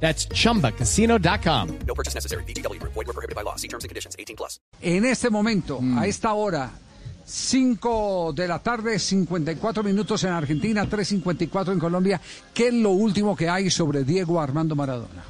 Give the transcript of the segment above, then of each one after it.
That's chumbacasino.com. No purchase necessary. BGW. Void were prohibited by law. See terms and conditions. 18 plus. En este momento, Mm. a esta hora, 5 de la tarde, 54 minutos en Argentina, 3.54 en Colombia. ¿Qué es lo último que hay sobre Diego Armando Maradona?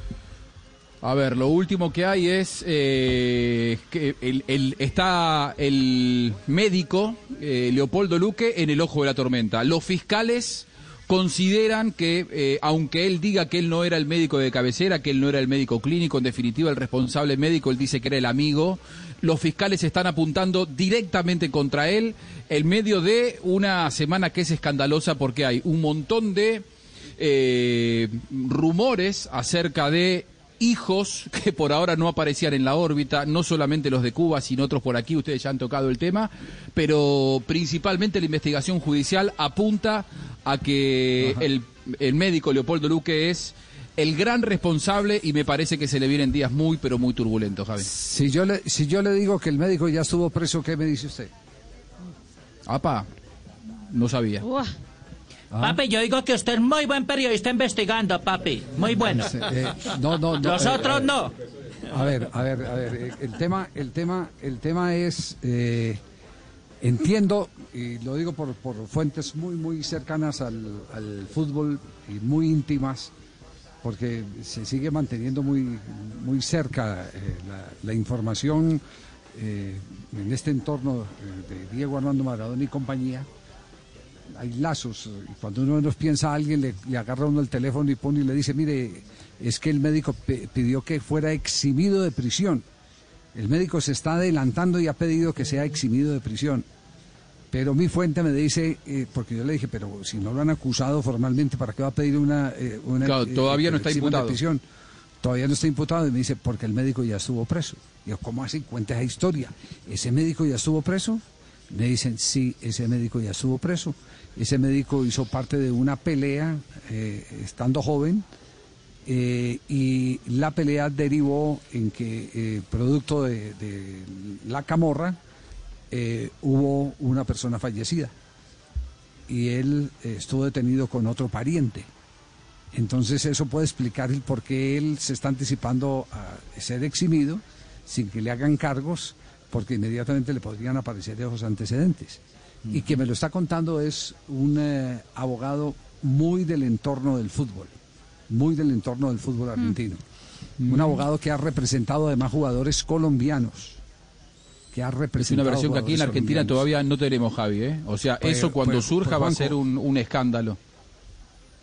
A ver, lo último que hay es eh, que el, el- está el médico eh, Leopoldo Luque en el ojo de la tormenta. Los fiscales consideran que, eh, aunque él diga que él no era el médico de cabecera, que él no era el médico clínico, en definitiva el responsable médico, él dice que era el amigo, los fiscales están apuntando directamente contra él en medio de una semana que es escandalosa porque hay un montón de eh, rumores acerca de hijos que por ahora no aparecían en la órbita, no solamente los de Cuba, sino otros por aquí, ustedes ya han tocado el tema, pero principalmente la investigación judicial apunta a que el, el médico Leopoldo Luque es el gran responsable y me parece que se le vienen días muy, pero muy turbulentos, Javi. Si yo le, si yo le digo que el médico ya estuvo preso, ¿qué me dice usted? Apa, no sabía. Papi, yo digo que usted es muy buen periodista investigando, papi. Muy bueno. Eh, no, no, no. Los eh, no. A ver, a ver, a ver. eh, El tema, el tema, el tema es, eh, entiendo y lo digo por, por fuentes muy, muy cercanas al, al fútbol y muy íntimas, porque se sigue manteniendo muy, muy cerca la, la información en este entorno de Diego Armando Maradona y compañía. Hay lazos, y cuando uno menos piensa a alguien, le, le agarra uno el teléfono y pone y le dice, mire, es que el médico pidió que fuera eximido de prisión. El médico se está adelantando y ha pedido que sea eximido de prisión. Pero mi fuente me dice, eh, porque yo le dije, pero si no lo han acusado formalmente, ¿para qué va a pedir una... eh, una Claro, todavía no está de imputado. prisión? Todavía no está imputado y me dice, porque el médico ya estuvo preso. Digo, ¿cómo así? Cuenta esa historia. ¿Ese médico ya estuvo preso? Me dicen, sí, ese médico ya estuvo preso. Ese médico hizo parte de una pelea eh, estando joven eh, y la pelea derivó en que, eh, producto de, de la camorra, hubo una persona fallecida y él estuvo detenido con otro pariente. Entonces eso puede explicar el por qué él se está anticipando a ser eximido sin que le hagan cargos, porque inmediatamente le podrían aparecer esos antecedentes. Y que me lo está contando es un eh, abogado muy del entorno del fútbol, muy del entorno del fútbol argentino. Un abogado que ha representado además jugadores colombianos. Que ha Es representado una versión que aquí en Argentina colombianos. todavía no tenemos, Javi. ¿eh? O sea, Pues- eso cuando pues- surja pues, va a ser un, un escándalo.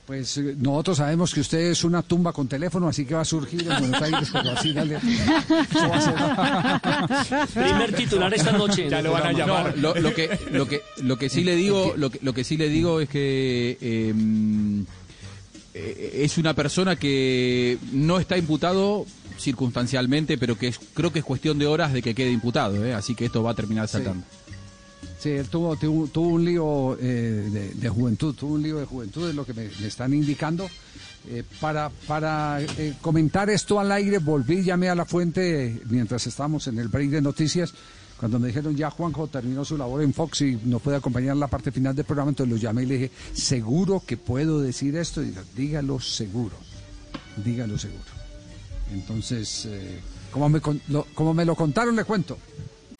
Pues eh, nosotros sabemos que usted es una tumba con teléfono, así que va a surgir en Buenos Aires, pero así dale. Primer titular esta noche. Ya lo van a No, llamar. lo, lo que lo que lo que sí le digo lo que, lo que sí le digo es que eh, eh, es una persona que no está imputado circunstancialmente pero que es- creo que es cuestión de horas de que quede imputado ¿eh? así que esto va a terminar saltando Sí, él tuvo, tuvo, tuvo un lío eh, de, juventud, tuvo un lío de juventud, es lo que me, están indicando. Eh, para para eh, comentar esto al aire, volví, llamé a la fuente mientras estábamos en el break de noticias. Cuando me dijeron ya Juanjo terminó su labor en Fox y nos puede acompañar la parte final del programa, entonces lo llamé y le dije, ¿seguro que puedo decir esto? Y dijo, dígalo seguro, dígalo seguro. Entonces, como, me, lo, como me lo contaron, le cuento.